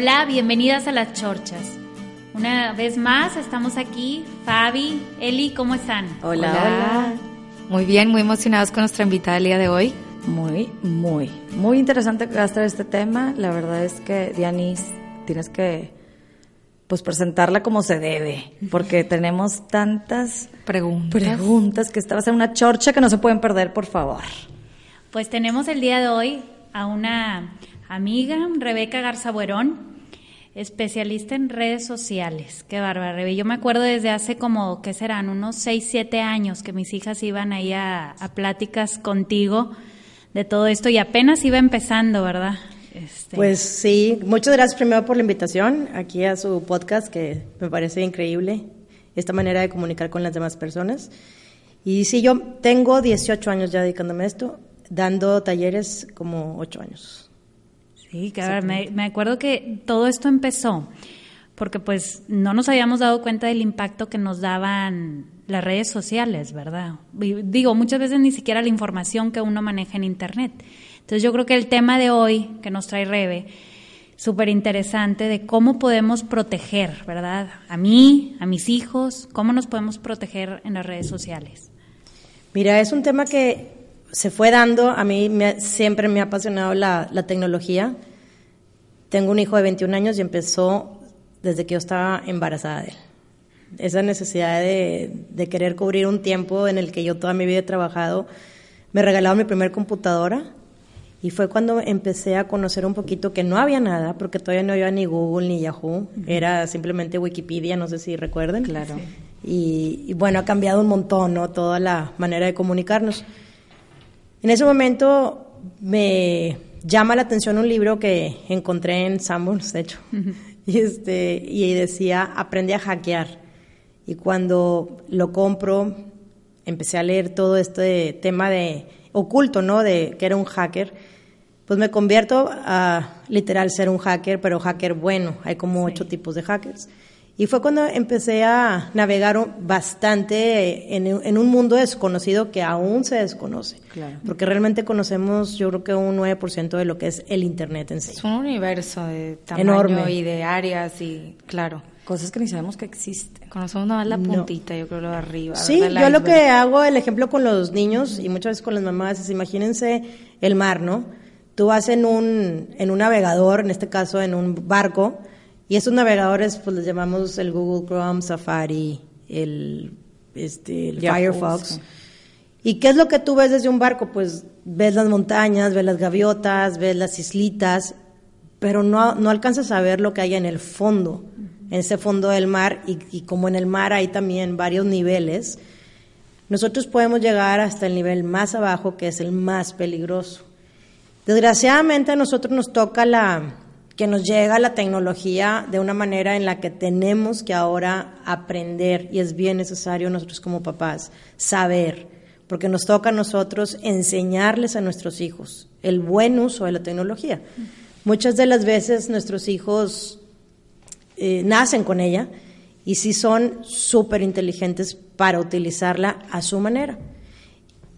Hola, bienvenidas a Las Chorchas. Una vez más estamos aquí, Fabi, Eli, ¿cómo están? Hola, hola. Muy bien, muy emocionados con nuestra invitada el día de hoy. Muy, muy, muy interesante que va a estar este tema. La verdad es que, Dianis, tienes que pues presentarla como se debe, porque tenemos tantas preguntas, preguntas que esta va a ser una chorcha que no se pueden perder, por favor. Pues tenemos el día de hoy a una amiga, Rebeca Garza Buerón, especialista en redes sociales. Qué bárbara, Rebe. Yo me acuerdo desde hace como, ¿qué serán? Unos 6, 7 años que mis hijas iban ahí a, a pláticas contigo de todo esto y apenas iba empezando, ¿verdad? Este... Pues sí, muchas gracias primero por la invitación aquí a su podcast, que me parece increíble esta manera de comunicar con las demás personas. Y sí, yo tengo 18 años ya dedicándome a esto, dando talleres como 8 años. Sí, claro, me, me acuerdo que todo esto empezó porque pues no nos habíamos dado cuenta del impacto que nos daban las redes sociales, ¿verdad? Digo, muchas veces ni siquiera la información que uno maneja en Internet. Entonces yo creo que el tema de hoy que nos trae Rebe, súper interesante de cómo podemos proteger, ¿verdad? A mí, a mis hijos, cómo nos podemos proteger en las redes sociales. Mira, es un tema que se fue dando, a mí siempre me ha apasionado la, la tecnología. Tengo un hijo de 21 años y empezó desde que yo estaba embarazada de él. Esa necesidad de, de, querer cubrir un tiempo en el que yo toda mi vida he trabajado. Me regalaron mi primer computadora y fue cuando empecé a conocer un poquito que no había nada, porque todavía no había ni Google ni Yahoo, era simplemente Wikipedia, no sé si recuerden. Claro. Y, y, bueno, ha cambiado un montón, ¿no? Toda la manera de comunicarnos. En ese momento me llama la atención un libro que encontré en Sanborns, de hecho, y, este, y decía, aprende a hackear. Y cuando lo compro, empecé a leer todo este tema de oculto, ¿no? De que era un hacker pues me convierto a literal ser un hacker, pero hacker bueno. Hay como ocho tipos de hackers. Y fue cuando empecé a navegar bastante en, en, un mundo desconocido que aún se desconoce. Claro. Porque realmente conocemos, yo creo que un 9% de lo que es el Internet en sí. Es un universo de tamaño Enorme. y de áreas y, claro. Cosas que ni sabemos que existen. Conocemos nada más la puntita, no. yo creo, lo de arriba. Sí, yo lo que hago, el ejemplo con los niños y muchas veces con las mamás es, imagínense el mar, ¿no? Tú vas en un, en un navegador, en este caso en un barco, y esos navegadores pues les llamamos el Google Chrome, Safari, el, este, el Firefox. ¿Y qué es lo que tú ves desde un barco? Pues ves las montañas, ves las gaviotas, ves las islitas, pero no, no alcanzas a ver lo que hay en el fondo, en ese fondo del mar, y, y como en el mar hay también varios niveles, nosotros podemos llegar hasta el nivel más abajo, que es el más peligroso. Desgraciadamente a nosotros nos toca la que nos llega la tecnología de una manera en la que tenemos que ahora aprender y es bien necesario nosotros como papás saber, porque nos toca a nosotros enseñarles a nuestros hijos el buen uso de la tecnología. Muchas de las veces nuestros hijos eh, nacen con ella y sí son súper inteligentes para utilizarla a su manera.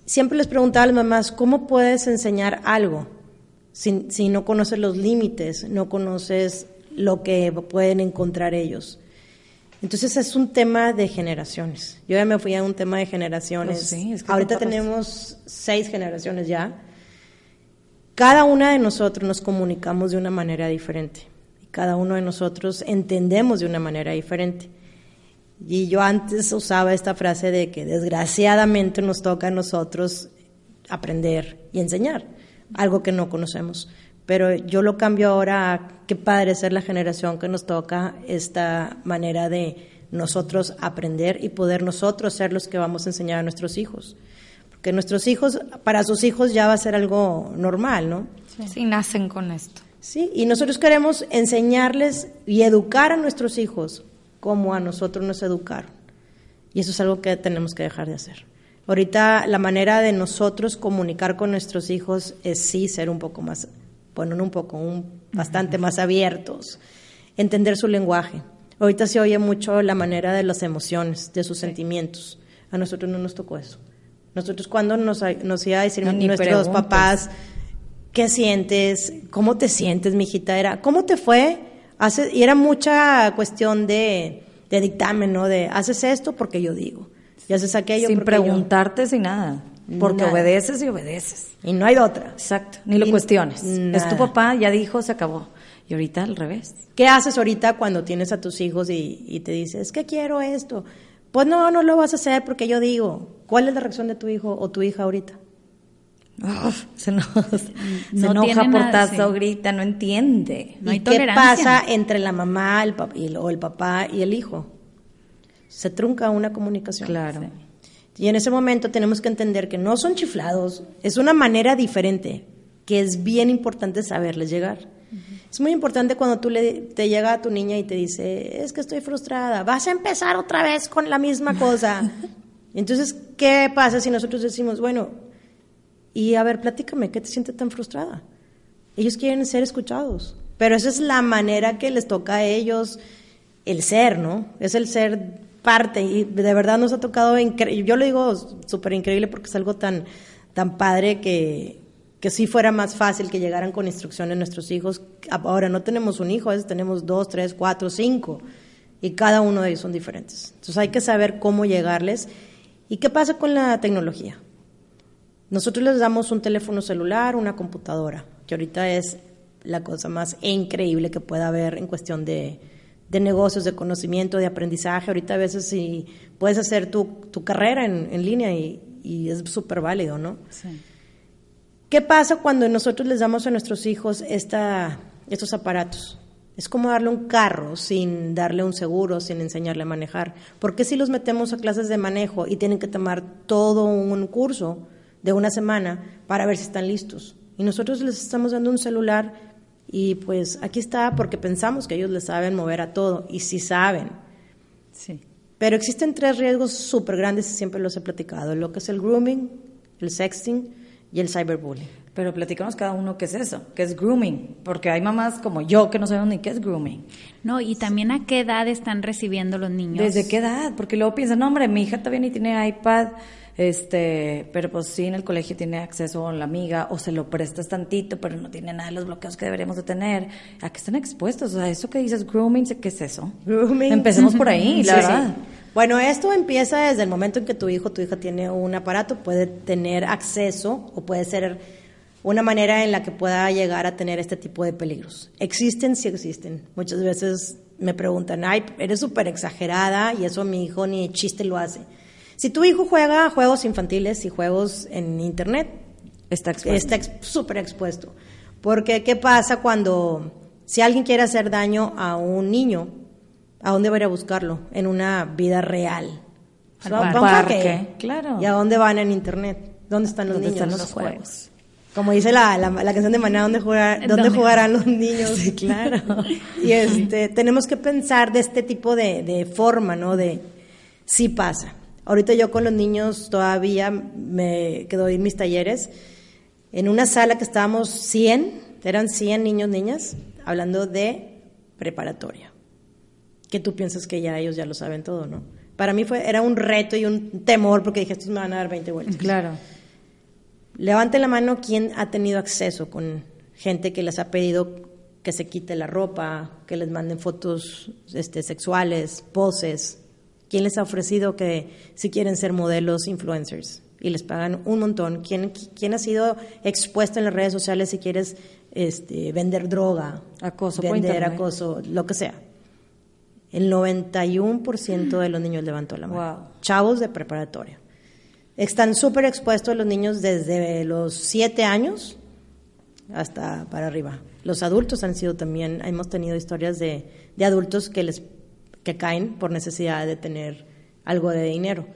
Siempre les preguntaba a las mamás, ¿cómo puedes enseñar algo? Si, si no conoces los límites, no conoces lo que pueden encontrar ellos. Entonces es un tema de generaciones. Yo ya me fui a un tema de generaciones. Pues sí, es que Ahorita tenemos seis generaciones ya. Cada una de nosotros nos comunicamos de una manera diferente. Y cada uno de nosotros entendemos de una manera diferente. Y yo antes usaba esta frase de que desgraciadamente nos toca a nosotros aprender y enseñar algo que no conocemos. Pero yo lo cambio ahora a qué padre ser la generación que nos toca esta manera de nosotros aprender y poder nosotros ser los que vamos a enseñar a nuestros hijos. Porque nuestros hijos, para sus hijos ya va a ser algo normal, ¿no? Sí, sí nacen con esto. Sí, y nosotros queremos enseñarles y educar a nuestros hijos como a nosotros nos educaron. Y eso es algo que tenemos que dejar de hacer. Ahorita la manera de nosotros comunicar con nuestros hijos es sí ser un poco más, bueno, no un poco, un, bastante más abiertos, entender su lenguaje. Ahorita se oye mucho la manera de las emociones, de sus sí. sentimientos. A nosotros no nos tocó eso. Nosotros cuando nos, nos iba a decir no, nuestros preguntas. papás, ¿qué sientes? ¿Cómo te sientes, mijita? Era, ¿cómo te fue Hace, y era mucha cuestión de, de dictamen, ¿no? De haces esto porque yo digo. Y haces aquello Sin porque yo- preguntarte, sin nada. Porque Nada. obedeces y obedeces. Y no hay de otra. Exacto. Ni lo Y cuestiones. nada. Es tu papá, ya dijo, se acabó. Y ahorita al revés. ¿Qué haces ahorita cuando tienes a tus hijos y, y te dices, es que quiero esto? Pues no, no lo vas a hacer porque yo digo. ¿Cuál es la reacción de tu hijo o tu hija ahorita? Uf, se enoja, se No enoja nada, portazo, sí. grita, no entiende. No hay ¿Y qué tolerancia. pasa entre la mamá el pap- y el- o el papá y el hijo? Se trunca una comunicación. Claro. Y en ese momento tenemos que entender que no son chiflados, es una manera diferente, que es bien importante saberles llegar. Es muy importante cuando tú le, te llega a tu niña y te dice, es que estoy frustrada, vas a empezar otra vez con la misma cosa. Entonces, ¿qué pasa si nosotros decimos, bueno, y a ver, platícame, ¿qué te siente tan frustrada? Ellos quieren ser escuchados, pero esa es la manera que les toca a ellos el ser, ¿no? Es el ser parte y de verdad nos ha tocado, yo lo digo súper increíble porque es algo tan, tan padre que, que sí fuera más fácil que llegaran con instrucciones nuestros hijos. Ahora no tenemos un hijo, a veces tenemos dos, tres, cuatro, cinco y cada uno de ellos son diferentes. Entonces hay que saber cómo llegarles. ¿Y qué pasa con la tecnología? Nosotros les damos un teléfono celular, una computadora, que ahorita es la cosa más increíble que pueda haber en cuestión de, de negocios, de conocimiento, de aprendizaje. Ahorita a veces si puedes hacer tu, tu carrera en, en línea y, y es súper válido, ¿no? Sí. ¿Qué pasa cuando nosotros les damos a nuestros hijos esta, estos aparatos? Es como darle un carro sin darle un seguro, sin enseñarle a manejar. ¿Por qué si los metemos a clases de manejo y tienen que tomar todo un curso de una semana para ver si están listos? Y nosotros les estamos dando un celular y pues aquí está porque pensamos que ellos le saben mover a todo y sí saben. Sí. Pero existen tres riesgos súper grandes y siempre los he platicado, lo que es el grooming, el sexting y el cyberbullying. Pero platicamos cada uno qué es eso, qué es grooming. Porque hay mamás como yo que no sabemos ni qué es grooming. No, y también a qué edad están recibiendo los niños. ¿Desde qué edad? Porque luego piensan, no, hombre, mi hija todavía ni tiene iPad, este, pero pues sí en el colegio tiene acceso a la amiga, o se lo prestas tantito, pero no tiene nada de los bloqueos que deberíamos de tener. ¿A qué están expuestos? O sea, eso que dices grooming, ¿qué es eso? Grooming. Empecemos por ahí, la Sí, verdad. sí. Bueno, esto empieza desde el momento en que tu hijo o tu hija tiene un aparato, puede tener acceso o puede ser una manera en la que pueda llegar a tener este tipo de peligros. Existen, sí existen. Muchas veces me preguntan, ay, eres súper exagerada y eso mi hijo ni chiste lo hace. Si tu hijo juega juegos infantiles y juegos en internet, Está expuesto. está súper expuesto. Porque, ¿qué pasa cuando, si alguien quiere hacer daño a un niño, ¿a dónde va a ir a buscarlo? En una vida real. Al parque. parque. Claro. ¿Y a dónde van en internet? ¿Dónde están los ¿Dónde niños? están los juegos? Como dice la, la, la canción de Maná, ¿dónde, jugar, ¿dónde ¿Dónde? jugarán los niños? Sí, claro. Y este, tenemos que pensar de este tipo de, de forma, ¿no? De, sí pasa. Ahorita yo con los niños todavía me quedo en mis talleres, en una sala que estábamos 100, eran 100 niños, niñas, hablando de preparatoria. Que tú piensas que ya ellos ya lo saben todo, ¿no? Para mí fue, era un reto y un temor porque dije, estos me van a dar 20 vueltas. Claro. Levante la mano quien ha tenido acceso con gente que les ha pedido que se quite la ropa, que les manden fotos este, sexuales, poses. ¿Quién les ha ofrecido que si quieren ser modelos, influencers? Y les pagan un montón. ¿Quién, quién ha sido expuesto en las redes sociales si quieres este, vender droga? Acoso Vender acoso, lo que sea. El 91% de los niños levantó la mano. Wow. Chavos de preparatoria. Están súper expuestos los niños desde los 7 años hasta para arriba. Los adultos han sido también, hemos tenido historias de, de adultos que les que caen por necesidad de tener algo de dinero.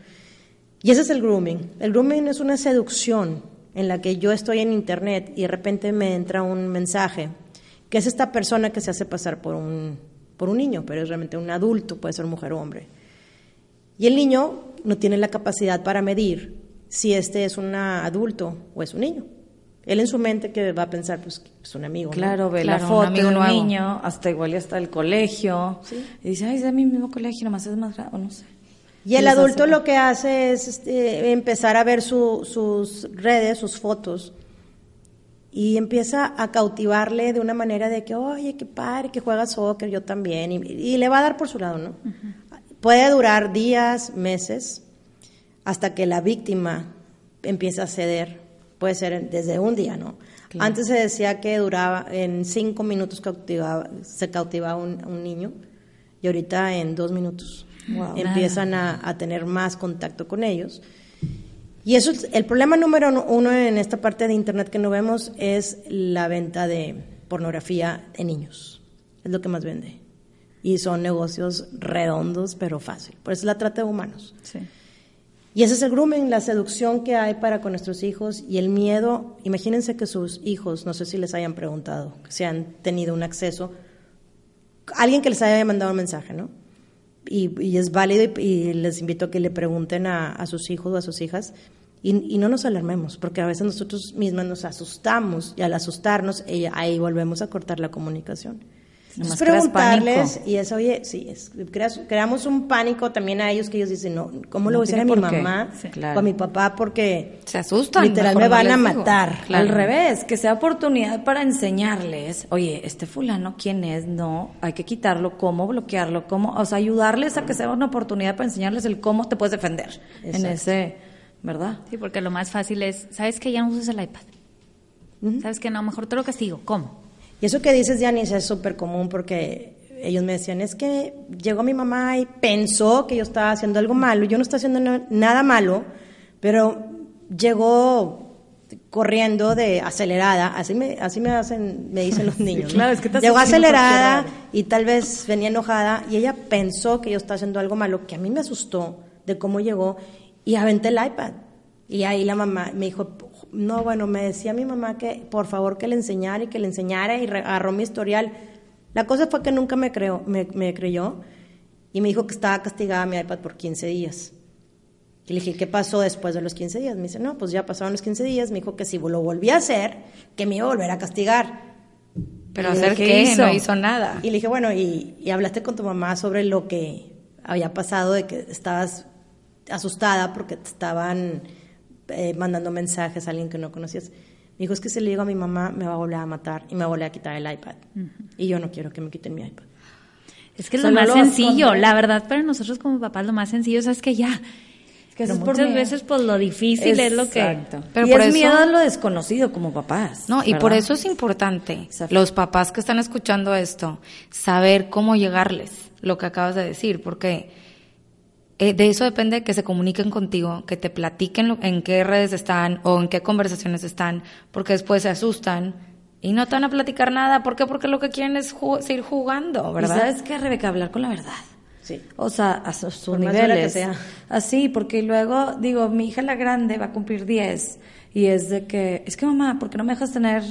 Y ese es el grooming. El grooming es una seducción en la que yo estoy en internet y de repente me entra un mensaje que es esta persona que se hace pasar por un, por un niño, pero es realmente un adulto, puede ser mujer o hombre. Y el niño no tiene la capacidad para medir si este es un adulto o es un niño. Él en su mente que va a pensar, pues es un amigo. ¿no? Claro, ve Claro, la un foto amigo de un nuevo. niño, hasta igual y hasta el colegio. Y dice, ay, es de mi mismo colegio, nomás es más grande, o no sé. Y el adulto hace- lo que hace es este, empezar a ver su- sus redes, sus fotos, y empieza a cautivarle de una manera de que, oye, qué padre, que juega soccer, yo también, y, y le va a dar por su lado, ¿no? Puede durar días, meses, hasta que la víctima empieza a ceder, puede ser desde un día, ¿no? Antes se decía que duraba, en cinco minutos cautivaba, se cautivaba un, un niño, y ahorita en dos minutos empiezan a, a tener más contacto con ellos. Y eso es el problema número uno en esta parte de Internet que no vemos es la venta de pornografía en niños. Es lo que más vende. Y son negocios redondos, pero fácil. Por eso es la trata de humanos. Sí. Y ese es el grooming, la seducción que hay para con nuestros hijos y el miedo. Imagínense que sus hijos, no sé si les hayan preguntado, si han tenido un acceso, alguien que les haya mandado un mensaje, ¿no? Y, es válido y, les invito a que le pregunten a, sus hijos o a sus hijas y, no nos alarmemos, porque a veces nosotros mismas nos asustamos y al asustarnos ahí volvemos a cortar la comunicación. Entonces, preguntarles y es, oye, sí, es, creas, creamos un pánico también a ellos que ellos dicen, no, ¿cómo le voy a decir a mi mamá sí, claro. o a mi papá? Porque se asustan. Literal me van no a matar. Claro. Al revés, que sea oportunidad para enseñarles, oye, este fulano, ¿quién es? No, hay que quitarlo, cómo bloquearlo, cómo, o sea, ayudarles a que sea una oportunidad para enseñarles el cómo te puedes defender Exacto. en ese, ¿verdad? Sí, porque lo más fácil es, ¿sabes que ya no usas el iPad? Uh -huh. ¿Sabes que no? Mejor te lo castigo. ¿Cómo? Y eso que dices, Janice, es súper común porque ellos me decían, es que llegó mi mamá y pensó que yo estaba haciendo algo malo. Yo no estoy haciendo nada malo, pero llegó corriendo de acelerada, así me, así me hacen, me dicen los niños. Sí, claro, es que te llegó acelerada y tal vez venía enojada y ella pensó que yo estaba haciendo algo malo, que a mí me asustó de cómo llegó y aventé el iPad. Y ahí la mamá me dijo, no, bueno, me decía mi mamá que por favor que le enseñara y que le enseñara y agarró mi historial. La cosa fue que nunca me, creo, me, me, creyó y me dijo que estaba castigada mi iPad por 15 días. Y le dije, ¿qué pasó después de los 15 días? Me dice, no, pues ya pasaron los 15 días. Me dijo que si lo volvía a hacer, que me iba a volver a castigar. ¿Pero hacer qué? qué? Hizo? No hizo nada. Y le dije, bueno, y, y hablaste con tu mamá sobre lo que había pasado, de que estabas asustada porque te estaban eh, mandando mensajes a alguien que no conocías. Me dijo, es que si le digo a mi mamá, me va a volver a matar y me va a volver a quitar el iPad. Uh -huh. Y yo no quiero que me quiten mi iPad. Es que es lo más sencillo, la verdad, para nosotros como papás lo más sencillo es que ya... que Pero muchas veces pues lo difícil es, es lo que... Exacto. Pero y por es eso, miedo a lo desconocido como papás. No, y ¿verdad? por eso es importante, Exacto. los papás que están escuchando esto, saber cómo llegarles, lo que acabas de decir, porque eh, de eso depende que se comuniquen contigo, que te platiquen lo, en qué redes están o en qué conversaciones están, porque después se asustan y no te van a platicar nada. ¿Por qué? Porque lo que quieren es ju seguir jugando, ¿verdad? ¿Y sabes qué, Rebeca? Hablar con la verdad. Sí. O sea, a sus Por niveles. Sea. Así, porque luego, digo, mi hija la grande va a cumplir 10 y es de que, es que mamá, ¿por qué no me dejas tener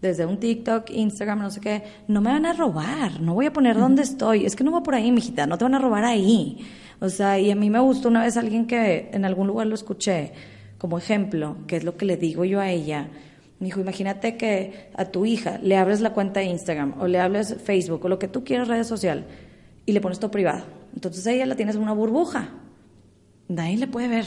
desde un TikTok, Instagram, no sé qué? No me van a robar, no voy a poner dónde estoy. Es que no va por ahí, mijita, no te van a robar ahí. O sea, y a mí me gustó una vez alguien que en algún lugar lo escuché como ejemplo, que es lo que le digo yo a ella. Me dijo, imagínate que a tu hija le abres la cuenta de Instagram o le hables Facebook o lo que tú quieras, redes social, y le pones todo privado. Entonces ella la tienes en una burbuja. Nadie le puede ver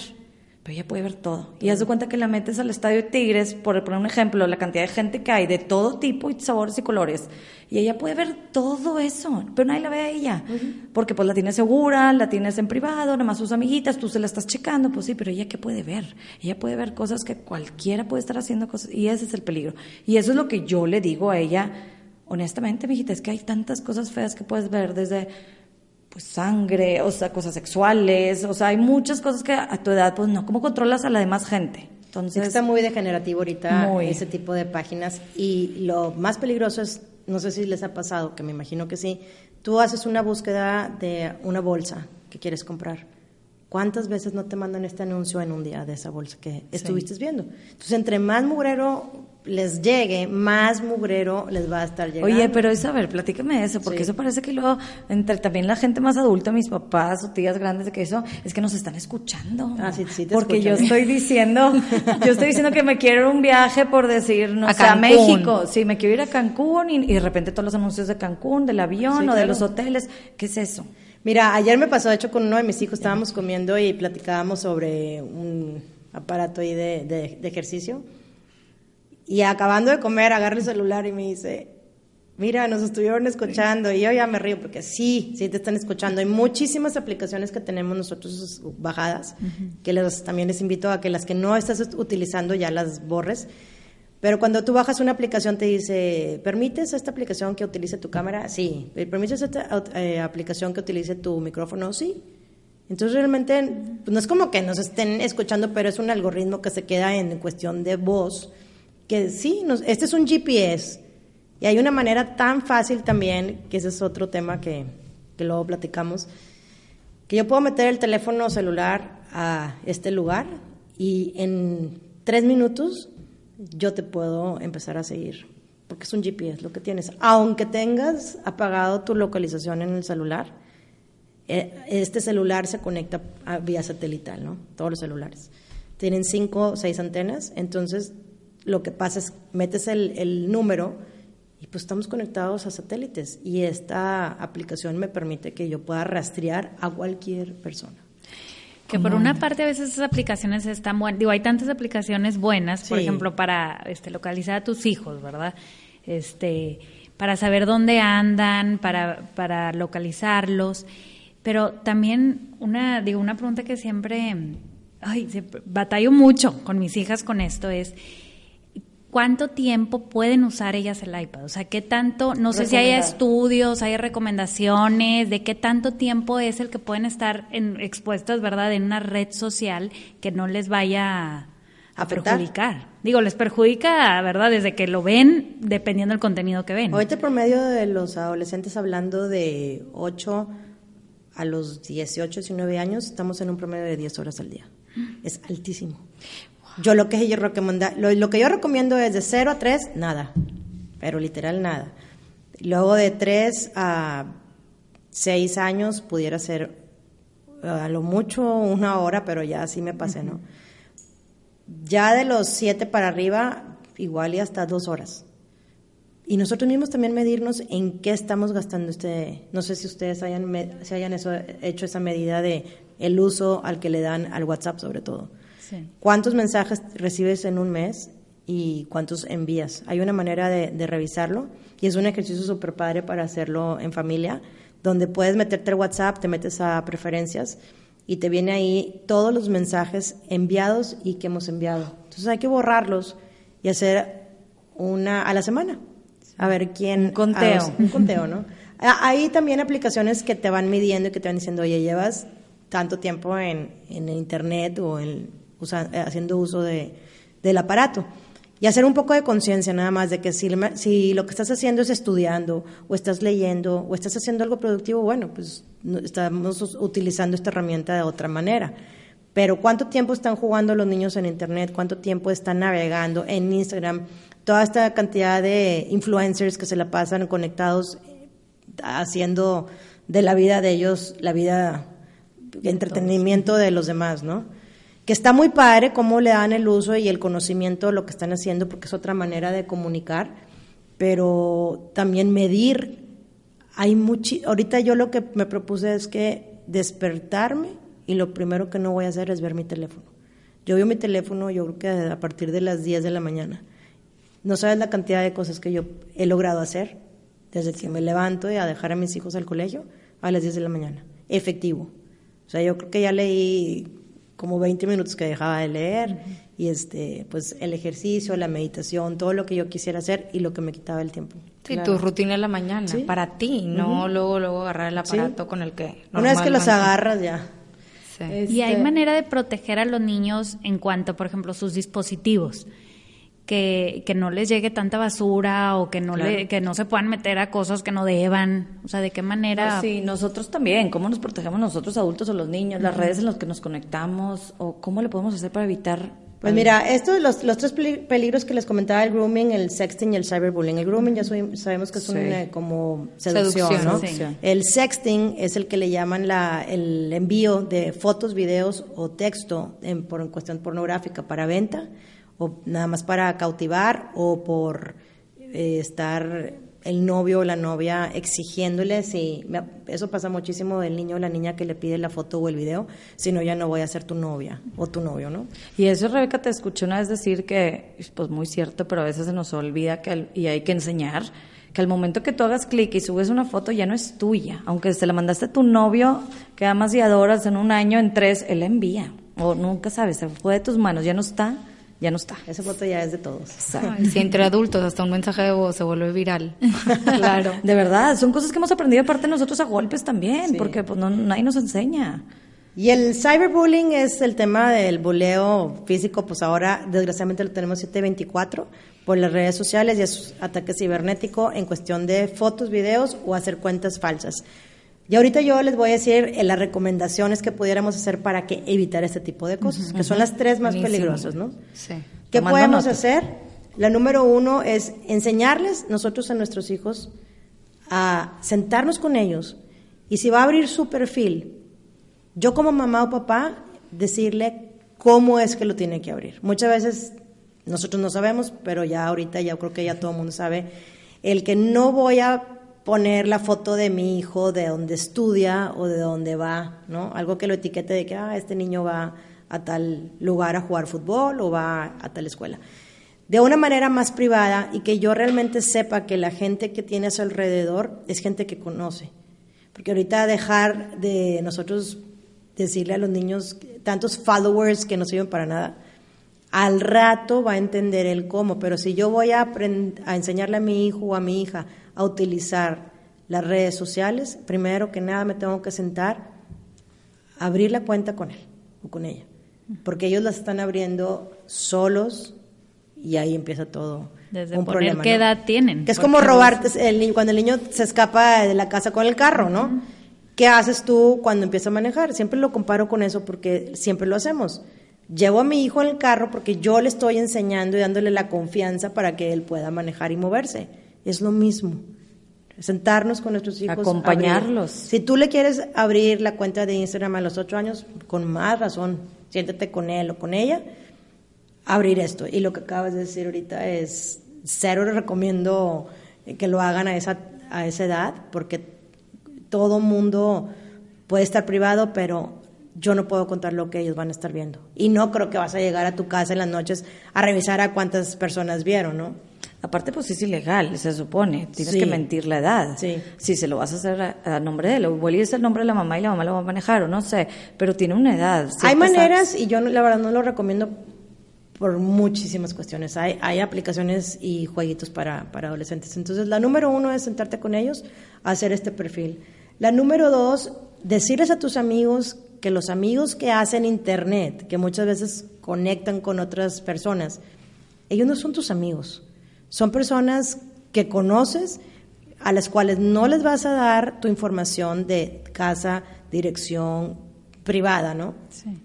pero ella puede ver todo. Y haz de cuenta que la metes al estadio de Tigres, por poner un ejemplo, la cantidad de gente que hay, de todo tipo y sabores y colores. Y ella puede ver todo eso, pero nadie la ve a ella. Uh -huh. Porque pues la tienes segura, la tienes en privado, nada más sus amiguitas, tú se la estás checando, pues sí, pero ella qué puede ver? Ella puede ver cosas que cualquiera puede estar haciendo cosas, y ese es el peligro. Y eso es lo que yo le digo a ella, honestamente, mijita, es que hay tantas cosas feas que puedes ver desde pues sangre, o sea, cosas sexuales, o sea, hay muchas cosas que a tu edad, pues no, ¿cómo controlas a la demás gente? Entonces, está muy degenerativo ahorita muy. ese tipo de páginas y lo más peligroso es, no sé si les ha pasado, que me imagino que sí, tú haces una búsqueda de una bolsa que quieres comprar. ¿Cuántas veces no te mandan este anuncio en un día de esa bolsa que estuviste sí. viendo? Entonces, entre más mugrero les llegue, más mugrero les va a estar llegando. Oye, pero es, a ver, platícame eso, porque sí. eso parece que luego, entre también la gente más adulta, mis papás o tías grandes, de que eso, es que nos están escuchando. Ah, sí, sí, te Porque escuchan. yo estoy diciendo, yo estoy diciendo que me quiero un viaje por decir, no a sé, a México. Sí, me quiero ir a Cancún y, y, de repente todos los anuncios de Cancún, del avión sí, o claro. de los hoteles. ¿Qué es eso? Mira, ayer me pasó, de hecho, con uno de mis hijos, estábamos comiendo y platicábamos sobre un aparato ahí de, de, de ejercicio Y acabando de comer, agarra el celular y me dice, mira, nos estuvieron escuchando. Y yo ya me río porque sí, sí te están escuchando. Hay muchísimas aplicaciones que tenemos nosotros bajadas, que les, también les invito a que las que no estás utilizando ya las borres. Pero cuando tú bajas una aplicación te dice, ¿permites esta aplicación que utilice tu cámara? Sí. ¿Permites esta eh, aplicación que utilice tu micrófono? Sí. Entonces realmente no es como que nos estén escuchando, pero es un algoritmo que se queda en cuestión de voz, que sí, este es un GPS. Y hay una manera tan fácil también, que ese es otro tema que, que luego platicamos, que yo puedo meter el teléfono celular a este lugar y en tres minutos yo te puedo empezar a seguir, porque es un GPS lo que tienes. Aunque tengas apagado tu localización en el celular, eh, este celular se conecta vía satelital, ¿no? Todos los celulares. Tienen cinco o seis antenas, entonces lo que pasa es metes el, el número y pues estamos conectados a satélites y esta aplicación me permite que yo pueda rastrear a cualquier persona. Que por una parte a veces esas aplicaciones están buenas, digo, hay tantas aplicaciones buenas, por ejemplo, para este, localizar a tus hijos, ¿verdad? Este, para saber dónde andan, para, para localizarlos. Pero también una, digo, una pregunta que siempre, ay, batallo mucho con mis hijas con esto es, ¿cuánto tiempo pueden usar ellas el iPad? O sea, ¿qué tanto, no sé si hay estudios, hay recomendaciones, de qué tanto tiempo es el que pueden estar en, expuestas, ¿verdad?, en una red social que no les vaya a perjudicar. Digo, les perjudica, ¿verdad? Desde que lo ven, dependiendo del contenido que ven. Ahorita por medio de los adolescentes hablando de 8 a los 18, 19 años, estamos en un promedio de 10 horas al día. Es altísimo. Yo lo que yo recomiendo, lo, que yo recomiendo es de 0 a 3, nada, pero literal nada. Luego de 3 a 6 años pudiera ser a lo mucho una hora, pero ya así me pasé, ¿no? Ya de los 7 para arriba, igual y hasta 2 horas y nosotros mismos también medirnos en qué estamos gastando este, no sé si ustedes hayan, si hayan eso, hecho esa medida de el uso al que le dan al WhatsApp sobre todo. ¿Cuántos mensajes recibes en un mes y cuántos envías? Hay una manera de, de revisarlo y es un ejercicio súper padre para hacerlo en familia, donde puedes meterte al WhatsApp, te metes a preferencias y te viene ahí todos los mensajes enviados y que hemos enviado. Entonces hay que borrarlos y hacer una a la semana a ver quién... conteo. un conteo, ¿no? Hay también aplicaciones que te van midiendo y que te van diciendo, oye, llevas tanto tiempo en, en Internet o en, haciendo uso de, del aparato. Y hacer un poco de conciencia nada más de que si, si, lo que estás haciendo es estudiando o estás leyendo o estás haciendo algo productivo, bueno, pues estamos utilizando esta herramienta de otra manera. Pero ¿cuánto tiempo están jugando los niños en Internet? ¿Cuánto tiempo están navegando en Instagram? toda esta cantidad de influencers que se la pasan conectados haciendo de la vida de ellos la vida de entretenimiento de los demás, ¿no? Que está muy padre cómo le dan el uso y el conocimiento de lo que están haciendo porque es otra manera de comunicar, pero también medir hay mucho ahorita yo lo que me propuse es que despertarme y lo primero que no voy a hacer es ver mi teléfono. Yo veo mi teléfono yo creo que a partir de las 10 de la mañana no sabes la cantidad de cosas que yo he logrado hacer desde que me levanto y a dejar a mis hijos al colegio a las 10 de la mañana. Efectivo. O sea, yo creo que ya leí como 20 minutos que dejaba de leer y este pues el ejercicio, la meditación, todo lo que yo quisiera hacer y lo que me quitaba el tiempo. Sí, tu rutina en la mañana, para ti, no luego luego agarrar el aparato con el que Una vez que los agarras ya. Y hay este manera de proteger a los niños en cuanto, por ejemplo, sus dispositivos que, que no les llegue tanta basura o que no, le, que no se puedan meter a cosas que no deban. O sea, ¿de qué manera? sí, nosotros también. ¿Cómo nos protegemos nosotros adultos o los niños? Las redes en las que nos conectamos o cómo le podemos hacer para evitar pues mira, estos los, los tres peligros que les comentaba, el grooming, el sexting y el cyberbullying. El grooming ya sabemos que es una como seducción, ¿no? El sexting es el que le llaman la, el envío de fotos, videos o texto en, por en cuestión pornográfica para venta o nada más para cautivar o por eh, estar el novio o la novia exigiéndole si eso pasa muchísimo del niño o la niña que le pide la foto o el video, si no ya no voy a ser tu novia o tu novio, ¿no? Y eso Rebeca te escuché una vez decir que pues muy cierto, pero a veces se nos olvida que y hay que enseñar que al momento que tú hagas clic y subes una foto ya no es tuya, aunque se la mandaste a tu novio que amas y adoras en un año, en tres, él la envía o nunca sabes, se fue de tus manos, ya no está ya no está. Esa foto ya es de todos. si entre adultos hasta un mensaje de voz se vuelve viral. claro. De verdad, son cosas que hemos aprendido aparte nosotros a golpes también, porque pues no, nadie nos enseña. Y el cyberbullying es el tema del buleo físico, pues ahora desgraciadamente lo tenemos 724 por las redes sociales y es ataque cibernético en cuestión de fotos, videos o hacer cuentas falsas. Y ahorita yo les voy a decir eh, las recomendaciones que pudiéramos hacer para que evitar este tipo de cosas, que son las tres más peligrosas, ¿no? Sí. ¿Qué podemos hacer? La número uno es enseñarles nosotros a nuestros hijos a sentarnos con ellos y si va a abrir su perfil, yo como mamá o papá, decirle cómo es que lo tiene que abrir. Muchas veces nosotros no sabemos, pero ya ahorita ya creo que ya todo el mundo sabe, el que no voy a poner la foto de mi hijo, de donde estudia o de dónde va, ¿no? Algo que lo etiquete de que, ah, este niño va a tal lugar a jugar fútbol o va a tal escuela. De una manera más privada y que yo realmente sepa que la gente que tiene a su alrededor es gente que conoce. Porque ahorita dejar de nosotros decirle a los niños tantos followers que no sirven para nada, al rato va a entender el cómo, pero si yo voy a, a enseñarle a mi hijo o a mi hija a utilizar las redes sociales, primero que nada me tengo que sentar, abrir la cuenta con él o con ella, porque ellos la están abriendo solos y ahí empieza todo. Desde un problema, qué edad tienen. Que es como robarte el cuando el niño se escapa de la casa con el carro, ¿no? ¿Qué haces tú cuando empieza a manejar? Siempre lo comparo con eso porque siempre lo hacemos. Llevo a mi hijo en el carro porque yo le estoy enseñando y dándole la confianza para que él pueda manejar y moverse es lo mismo. Sentarnos con nuestros hijos. Acompañarlos. Si tú le quieres abrir la cuenta de Instagram a los ocho años, con más razón, siéntate con él o con ella, abrir esto. Y lo que acabas de decir ahorita es, cero les recomiendo que lo hagan a esa, a esa edad, porque todo mundo puede estar privado, pero yo no puedo contar lo que ellos van a estar viendo. Y no creo que vas a llegar a tu casa en las noches a revisar a cuántas personas vieron, ¿no? Aparte, pues es ilegal, se supone. Tienes que mentir la edad. Sí. Si se lo vas a hacer a, nombre de él, o igual es el nombre de la mamá y la mamá lo va a manejar, o no sé, pero tiene una edad. Hay maneras, y yo la verdad no lo recomiendo por muchísimas cuestiones. Hay, hay aplicaciones y jueguitos para, para adolescentes. Entonces, la número uno es sentarte con ellos, hacer este perfil. La número dos, decirles a tus amigos que los amigos que hacen internet, que muchas veces conectan con otras personas, ellos no son tus amigos son personas que conoces, a las cuales no les vas a dar tu información de casa, dirección privada, ¿no?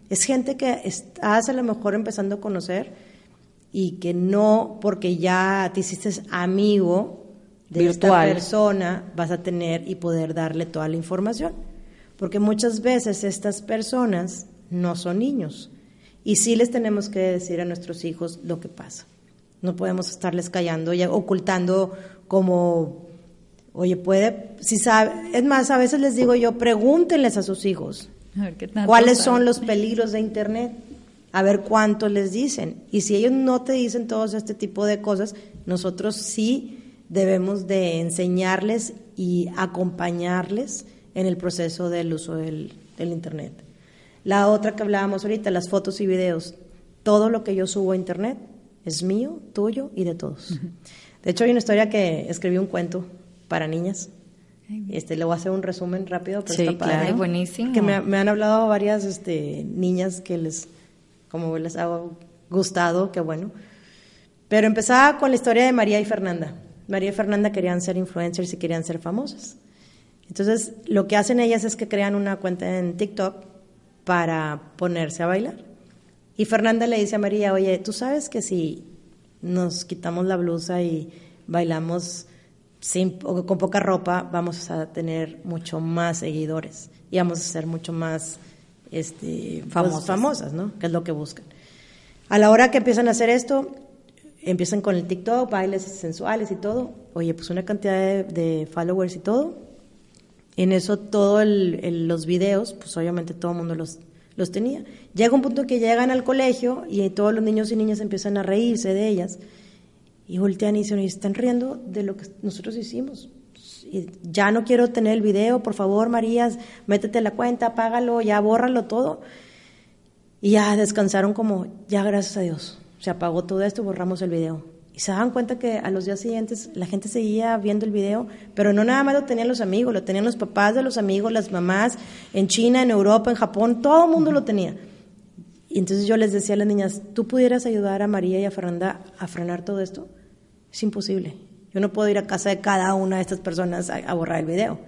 Es gente que estás a lo mejor empezando a conocer y que no, porque ya te hiciste amigo de esta persona, vas a tener y poder darle toda la información. Porque muchas veces estas personas no son niños y sí les tenemos que decir a nuestros hijos lo que pasa. No podemos estarles callando y ocultando como, oye, puede, si sabe, es más, a veces les digo yo, pregúntenles a sus hijos cuáles son los peligros de Internet, a ver cuánto les dicen. Y si ellos no te dicen todos este tipo de cosas, nosotros sí debemos de enseñarles y acompañarles en el proceso del uso del, del Internet. La otra que hablábamos ahorita, las fotos y videos. Todo lo que yo subo a Internet es mío, tuyo y de todos. De hecho, hay una historia que escribí un cuento para niñas. Este, le voy a hacer un resumen rápido, pero sí, está buenísimo. Que me, han hablado varias este, niñas que les, como les ha gustado, qué bueno. Pero empezaba con la historia de María y Fernanda. María y Fernanda querían ser influencers y querían ser famosas. Entonces, lo que hacen ellas es que crean una cuenta en TikTok para ponerse a bailar. Y Fernanda le dice a María, oye, tú sabes que si nos quitamos la blusa y bailamos sin, con poca ropa, vamos a tener mucho más seguidores y vamos a ser mucho más este, pues, famosas. famosas, ¿no? Que es lo que buscan. A la hora que empiezan a hacer esto, empiezan con el TikTok, bailes sensuales y todo. Oye, pues una cantidad de, followers y todo. En eso todos los videos, pues obviamente todo el mundo los, los tenía. Llega un punto que llegan al colegio y todos los niños y niñas empiezan a reírse de ellas y voltean y dicen, están riendo de lo que nosotros hicimos. Ya no quiero tener el video, por favor, María, métete la cuenta, apágalo, ya bórralo todo. Y ya descansaron como, ya gracias a Dios, se apagó todo esto, borramos el video. Y se dan cuenta que a los días siguientes la gente seguía viendo el video, pero no nada más lo tenían los amigos, lo tenían los papás de los amigos, las mamás, en China, en Europa, en Japón, todo el mundo lo tenía. Y entonces yo les decía a las niñas, ¿tú pudieras ayudar a María y a Fernanda a frenar todo esto? Es imposible. Yo no puedo ir a casa de cada una de estas personas a, borrar el video.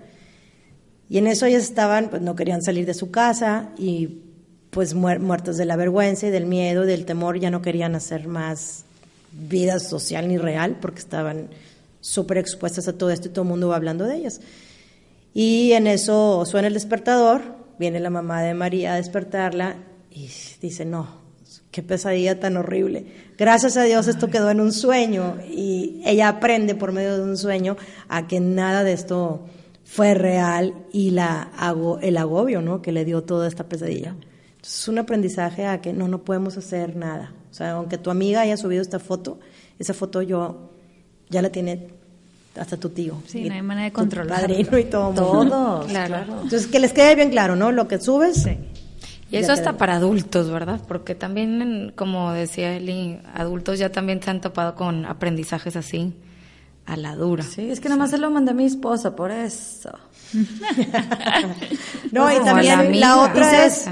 Y en eso ellas estaban, pues no querían salir de su casa y pues muertos de la vergüenza y del miedo y del temor, ya no querían hacer más vida social ni real porque estaban súper expuestas a todo esto y todo el mundo va hablando de ellas. Y en eso suena el despertador, viene la mamá de María a despertarla y dice, no, qué pesadilla tan horrible. Gracias a Dios esto quedó en un sueño y ella aprende por medio de un sueño a que nada de esto fue real y la el agobio ¿no? que le dio toda esta pesadilla. es un aprendizaje a que no, no podemos hacer nada. O sea, aunque tu amiga haya subido esta foto, esa foto yo ya la tiene hasta tu tío. Sí, no hay manera de controlar. Padrino y todo. Todo, claro. Entonces, que les quede bien claro, ¿no? Lo que subes. Sí. Y eso hasta para adultos, ¿verdad? Porque también, como decía Eli, adultos ya también se han topado con aprendizajes así a la dura. Sí, es que nada más se lo mandé a mi esposa, por eso. no, y también la, otra es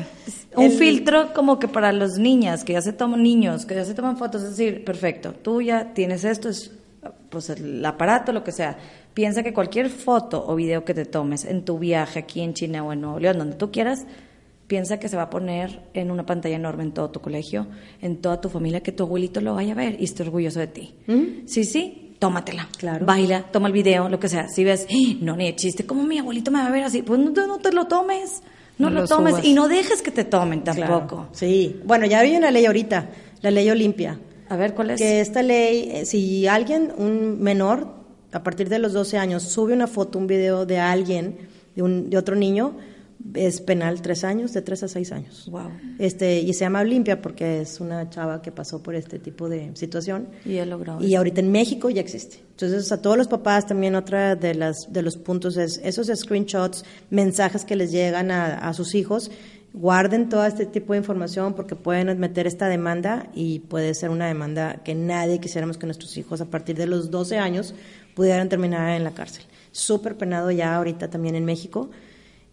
un filtro como que para los niñas, que ya se toman niños, que ya se toman fotos, es decir, perfecto, tú ya tienes esto, es pues el aparato, lo que sea. Piensa que cualquier foto o video que te tomes en tu viaje aquí en China o en Nuevo León, donde tú quieras, piensa que se va a poner en una pantalla enorme en todo tu colegio, en toda tu familia, que tu abuelito lo vaya a ver y esté orgulloso de ti. ¿Mm? Sí, sí, tómatela. Claro. Baila, toma el video, lo que sea. Si ves, ¡Ah! no, ni de chiste, ¿cómo mi abuelito me va a ver así? Pues no, no te lo tomes. No, lo, tomes y no dejes que te tomen tampoco. Sí. Bueno, ya hay una ley ahorita, la ley Olimpia. A ver, ¿cuál es? Que esta ley, eh, si alguien, un menor, a partir de los 12 años, sube una foto, un video de alguien, de, un, de otro niño, es penal tres años, de tres a seis años. Wow. Este, y se llama Olimpia porque es una chava que pasó por este tipo de situación. Y ha logrado. Y ahorita en México ya existe. Entonces, a todos los papás también otra de, las, de los puntos es esos screenshots, mensajes que les llegan a, a sus hijos, guarden todo este tipo de información porque pueden meter esta demanda y puede ser una demanda que nadie quisiéramos que nuestros hijos a partir de los 12 años pudieran terminar en la cárcel. Súper penado ya ahorita también en México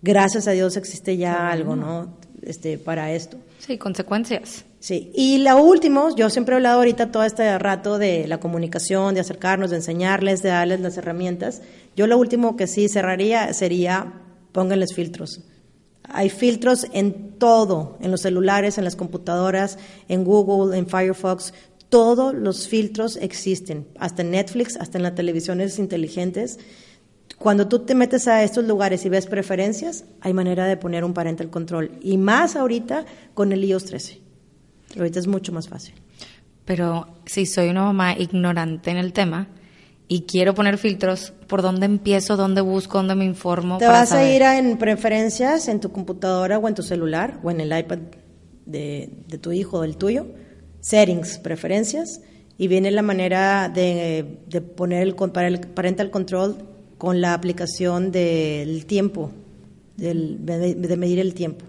gracias a Dios existe ya algo, ¿no? Este, para esto. Sí, consecuencias. Sí, y lo último, yo siempre he hablado ahorita todo este rato de la comunicación, de acercarnos, de enseñarles, de darles las herramientas. Yo lo último que sí cerraría sería pónganles filtros. Hay filtros en todo, en los celulares, en las computadoras, en Google, en Firefox. Todos los filtros existen, hasta en Netflix, hasta en las televisiones inteligentes. Cuando tú te metes a estos lugares y ves preferencias, hay manera de poner un parental control. Y más ahorita con el iOS 13. Ahorita es mucho más fácil. Pero si soy una mamá ignorante en el tema y quiero poner filtros, ¿por dónde empiezo? ¿Dónde busco? ¿Dónde me informo? Te vas a ir a en preferencias en tu computadora o en tu celular o en el iPad de, tu hijo o del tuyo. Settings, preferencias. Y viene la manera de, de poner el parental control con la aplicación del tiempo, del, de medir el tiempo.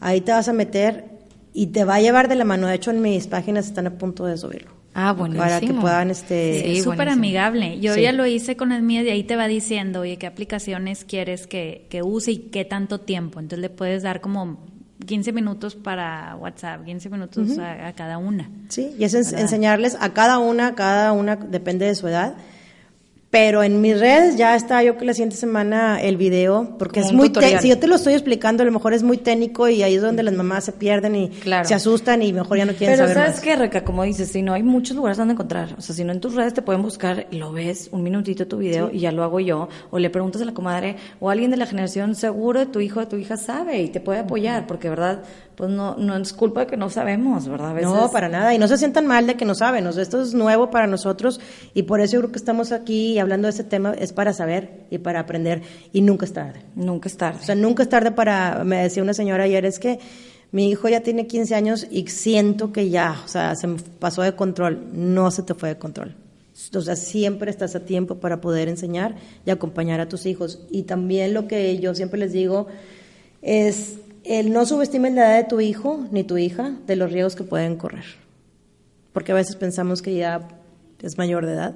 Ahí te vas a meter y te va a llevar de la mano. De hecho, en mis páginas están a punto de subirlo. Ah, bueno. Para que puedan, este... Sí, súper amigable. Yo ya lo hice con el mío y ahí te va diciendo, oye, qué aplicaciones quieres que, que use y qué tanto tiempo. Entonces le puedes dar como 15 minutos para WhatsApp, 15 minutos a, cada una. Sí, y es enseñarles a cada una, cada una depende de su edad, pero en mis redes ya está, yo que la siguiente semana el video, porque es muy si yo te lo estoy explicando, a lo mejor es muy técnico y ahí es donde las mamás se pierden y se asustan y mejor ya no quieren saber Pero sabes qué, Reca, como dices, si no hay muchos lugares donde encontrar, o sea, si no en tus redes te pueden buscar y lo ves un minutito tu video y ya lo hago yo, o le preguntas a la comadre o alguien de la generación seguro de tu hijo o de tu hija sabe y te puede apoyar, porque verdad pues no, no es culpa de que no sabemos, ¿verdad? No, para nada. Y no se sientan mal de que no saben. esto es nuevo para nosotros y por eso yo creo que estamos aquí hablando de ese tema, es para saber y para aprender. Y nunca es tarde. Nunca es tarde. O sea, nunca es tarde para, me decía una señora ayer, es que mi hijo ya tiene 15 años y siento que ya, o sea, se pasó de control. No se te fue de control. O sea, siempre estás a tiempo para poder enseñar y acompañar a tus hijos. Y también lo que yo siempre les digo es el no subestimes la edad de tu hijo ni tu hija de los riesgos que pueden correr. Porque a veces pensamos que ya es mayor de edad.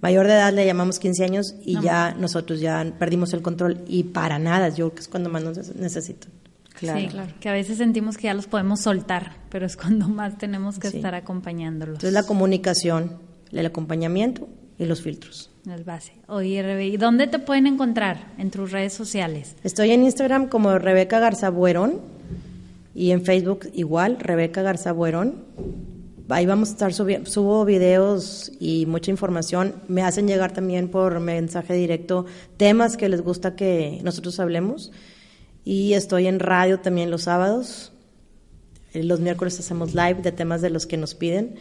Mayor de edad le llamamos 15 años y ya nosotros ya perdimos el control y para nada, yo creo que es cuando más nos necesitan. Claro. Sí, claro. Que a veces sentimos que ya los podemos soltar, pero es cuando más tenemos que estar acompañándolos. Entonces la comunicación, el acompañamiento y los filtros. Es base. Oye, Rebe, ¿y dónde te pueden encontrar en tus redes sociales? Estoy en Instagram como Rebeca Garza Buerón y en Facebook igual, Rebeca Garza Buerón. Ahí vamos a estar subiendo, subo videos y mucha información. Me hacen llegar también por mensaje directo temas que les gusta que nosotros hablemos. Y estoy en radio también los sábados. Eh, los miércoles hacemos live de temas de los que nos piden.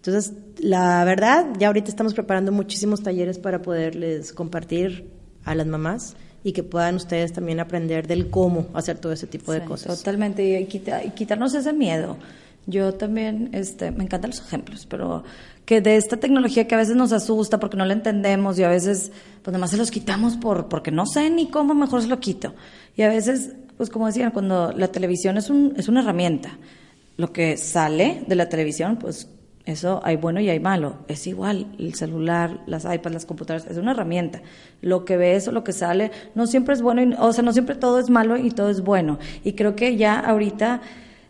Entonces, la verdad, ya ahorita estamos preparando muchísimos talleres para poderles compartir a las mamás y que puedan ustedes también aprender del cómo hacer todo ese tipo de cosas. Totalmente, y, y quitarnos ese miedo. Yo también, este, me encantan los ejemplos, pero que de esta tecnología que a veces nos asusta porque no la entendemos y a veces, pues nada más se los quitamos por, porque no sé ni cómo, mejor se lo quito. Y a veces, pues como decían, cuando la televisión es, un, es una herramienta, lo que sale de la televisión, pues eso hay bueno y hay malo. Es igual, el celular, las iPads, las computadoras, es una herramienta. Lo que ves o lo que sale, no siempre es bueno, o sea, no siempre todo es malo y todo es bueno. Y creo que ya ahorita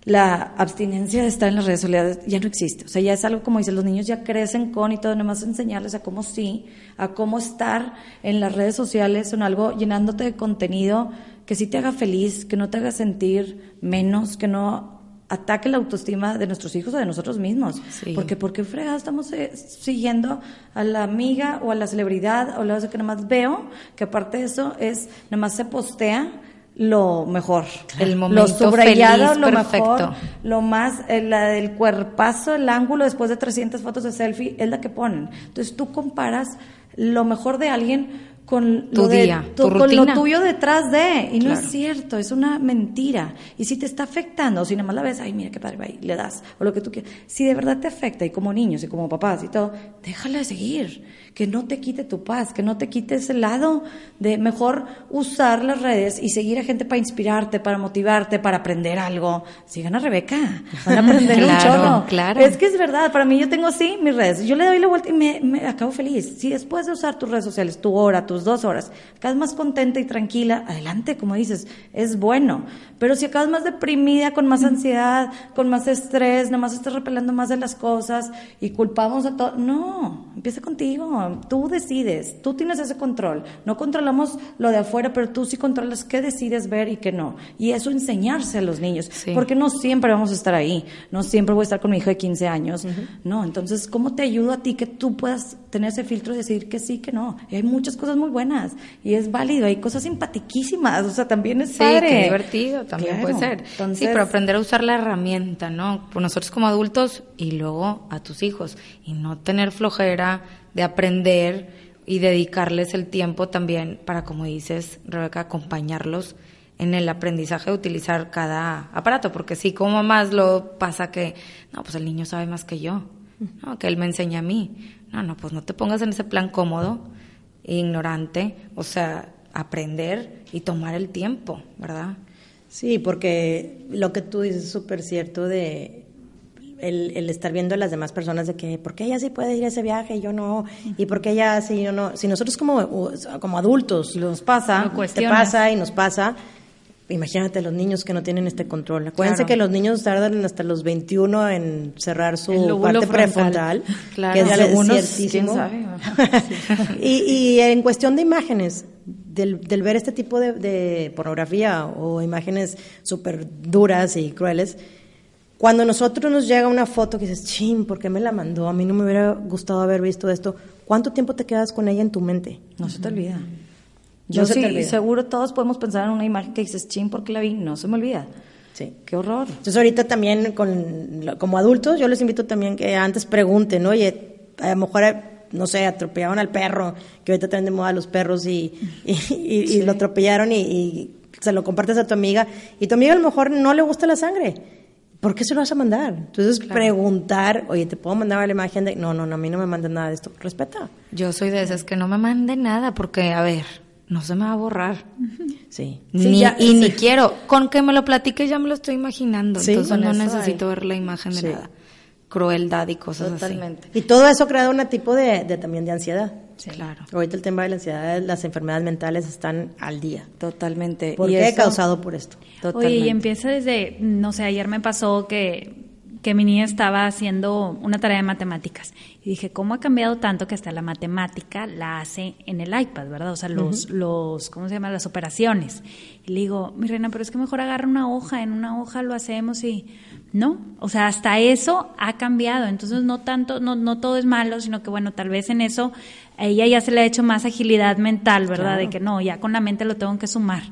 la abstinencia de estar en las redes sociales ya no existe. O sea, ya es algo como dicen, los niños ya crecen con y todo, más enseñarles a cómo sí, a cómo estar en las redes sociales, son algo llenándote de contenido que sí te haga feliz, que no te haga sentir menos, que no ataque la autoestima de nuestros hijos o de nosotros mismos. Porque ¿por qué estamos eh, siguiendo a la amiga o a la celebridad o la cosa que nada más veo? Que aparte de eso es, nada más se postea lo mejor. El momento lo subrayado, lo mejor, lo más, eh, la del cuerpazo, el ángulo después de 300 fotos de selfie es la que ponen. Entonces tú comparas lo mejor de alguien con tu lo día, tu, con lo tuyo detrás de y no es cierto, es una mentira. Y si te está afectando, si nada más la ves, ay, mira qué padre, ahí, le das o lo que tú quieras. Si de verdad te afecta y como niños y como papás y todo, déjala de seguir, que no te quite tu paz, que no te quite ese lado de mejor usar las redes y seguir a gente para inspirarte, para motivarte, para aprender algo. Sigan a Rebeca, van a aprender un chorro. Claro. Es que es verdad, para mí yo tengo así mis redes. Yo le doy la vuelta y me, me acabo feliz. Si después de usar tus redes sociales, tu hora, tus dos horas, acabas más contenta y tranquila, adelante, como dices, es bueno. Pero si acabas más deprimida, con más ansiedad, con más estrés, nada más estás repelando más de las cosas y culpamos a todo, no, empieza contigo, tú decides, tú tienes ese control. No controlamos lo de afuera, pero tú sí controlas qué decides ver y qué no. Y eso enseñarse a los niños, porque no siempre vamos a estar ahí, no siempre voy a estar con mi hija de 15 años, no. Entonces, ¿cómo te ayudo a ti que tú puedas tener ese filtro y decidir que sí, que no? Y hay muchas cosas muy buenas y es válido, hay cosas simpatiquísimas, o sea, también es sí, padre. Qué divertido, también puede ser. sí, pero aprender a usar la herramienta, ¿no? Por nosotros como adultos y luego a tus hijos y no tener flojera de aprender y dedicarles el tiempo también para, como dices, Rebeca, acompañarlos en el aprendizaje de utilizar cada aparato, porque sí, como más lo pasa que, no, pues el niño sabe más que yo, ¿no? que él me enseña a mí. No, no, pues no te pongas en ese plan cómodo, ignorante, o sea, aprender y tomar el tiempo, ¿verdad? Sí, porque lo que tú dices es súper cierto de el, estar viendo a las demás personas de que, ¿por qué ella sí puede ir a ese viaje y yo no? ¿Y por qué ella sí yo no? Si nosotros como, como adultos nos pasa, te pasa y nos pasa, imagínate los niños que no tienen este control. Acuérdense que los niños tardan hasta los 21 en cerrar su parte prefrontal, claro. que es algunos, ciertísimo. y, y en cuestión de imágenes, del, del ver este tipo de, de pornografía o imágenes súper duras y crueles, cuando a nosotros nos llega una foto que dices, ching, ¿por qué me la mandó? A mí no me hubiera gustado haber visto esto. ¿Cuánto tiempo te quedas con ella en tu mente? No se te olvida. Yo sí, seguro todos podemos pensar en una imagen que dices, ching, ¿por qué la vi? No se me olvida. Sí. Qué horror. Entonces ahorita también con, como adultos yo les invito también que antes pregunten, oye, a lo mejor no sé, atropellaron al perro, que ahorita traen de moda los perros y, y, lo atropellaron y, se lo compartes a tu amiga y tu amiga a lo mejor no le gusta la sangre. ¿Por qué se lo vas a mandar? Entonces preguntar, oye, ¿te puedo mandar la imagen de... No, no, no, a mí no me manden nada de esto. Respeta. Yo soy de esas que no me manden nada porque, a ver, no se me va a borrar. Sí. Ni, y ni quiero. Con que me lo platique ya me lo estoy imaginando. Entonces no necesito ver la imagen de nada. Crueldad y cosas Totalmente. Y todo eso crea un tipo de, también de ansiedad. Sí. Claro. Ahorita el tema de la ansiedad, las enfermedades mentales están al día. Totalmente. ¿Por qué causado por esto? Oye, y empieza desde, no sé, ayer me pasó que que mi niña estaba haciendo una tarea de matemáticas. Y dije, ¿cómo ha cambiado tanto que hasta la matemática la hace en el iPad, verdad? O sea, los, los ¿cómo se llama? Las operaciones. Y le digo, mi reina, pero es que mejor agarra una hoja, en una hoja lo hacemos y... No, o sea, hasta eso ha cambiado. Entonces, no tanto, no, no todo es malo, sino que, bueno, tal vez en eso a ella ya se le ha hecho más agilidad mental, ¿verdad? De que no, ya con la mente lo tengo que sumar.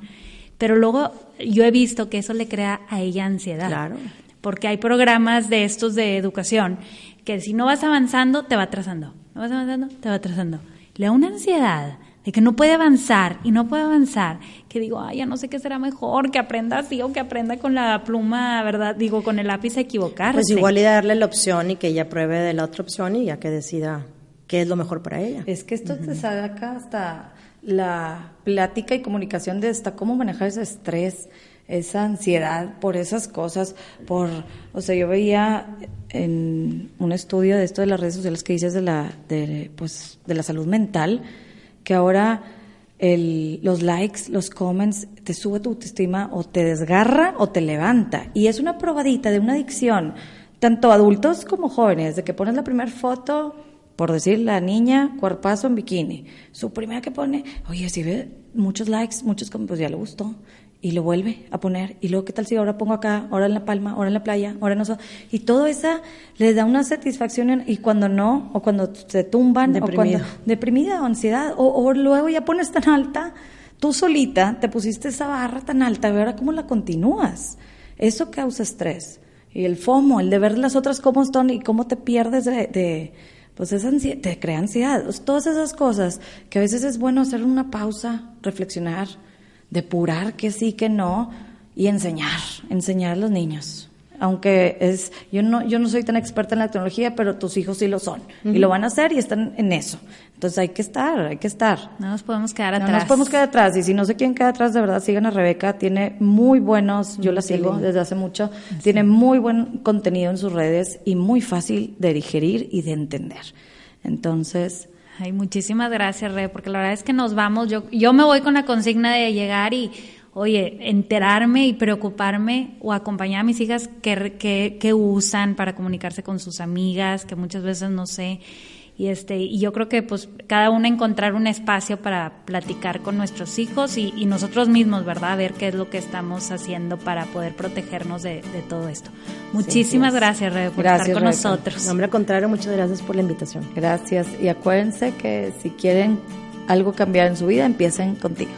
Pero luego yo he visto que eso le crea a ella ansiedad. Claro porque hay programas de estos de educación que si no vas avanzando, te va atrasando. No vas avanzando, te va atrasando. Le da una ansiedad de que no puede avanzar y no puede avanzar, que digo, ay, ya no sé qué será mejor, que aprenda así o que aprenda con la pluma, ¿verdad? Digo, con el lápiz a equivocarse. Pues igual y darle la opción y que ella pruebe de la otra opción y ya que decida qué es lo mejor para ella. Es que esto te saca hasta la plática y comunicación de hasta cómo manejar ese estrés, esa ansiedad por esas cosas, por, o sea, yo veía en un estudio de esto de las redes sociales que dices de la, de, pues, de la salud mental, que ahora el, los likes, los comments, te sube tu autoestima o te desgarra o te levanta. Y es una probadita de una adicción, tanto adultos como jóvenes, de que pones la primera foto, por decir, la niña, cuerpazo en bikini. Su primera que pone, oye, si ve muchos likes, muchos comments, pues ya le gustó y lo vuelve a poner. Y luego qué tal si ahora pongo acá, ahora en la palma, ahora en la playa, ahora no y todo eso le da una satisfacción y cuando no o cuando se tumban o cuando deprimida o ansiedad o, luego ya pones tan alta tú solita te pusiste esa barra tan alta y ahora cómo la continúas eso causa estrés. Y el FOMO el de ver las otras cómo están y cómo te pierdes de, pues esa ansiedad, te crea ansiedad. Todas esas cosas que a veces es bueno hacer una pausa reflexionar depurar que sí, que no y enseñar, enseñar a los niños. Aunque es, yo no, yo no soy tan experta en la tecnología, pero tus hijos sí lo son. Y lo van a hacer y están en eso. Entonces hay que estar, hay que estar. No nos podemos quedar atrás. No nos podemos quedar atrás. Y si no sé quién queda atrás, de verdad, sigan a Rebeca. Tiene muy buenos, yo la sigo desde hace mucho, tiene muy buen contenido en sus redes y muy fácil de digerir y de entender. Entonces, Ay, muchísimas gracias, Re, porque la verdad es que nos vamos. Yo, yo me voy con la consigna de llegar y, oye, enterarme y preocuparme o acompañar a mis hijas que, que usan para comunicarse con sus amigas, que muchas veces no sé y este y yo creo que pues cada uno encontrar un espacio para platicar con nuestros hijos y, nosotros mismos verdad ver qué es lo que estamos haciendo para poder protegernos de, todo esto. Muchísimas gracias Rebe, por estar con nosotros. Nombre contrario muchas gracias por la invitación. Gracias y acuérdense que si quieren algo cambiar en su vida empiecen contigo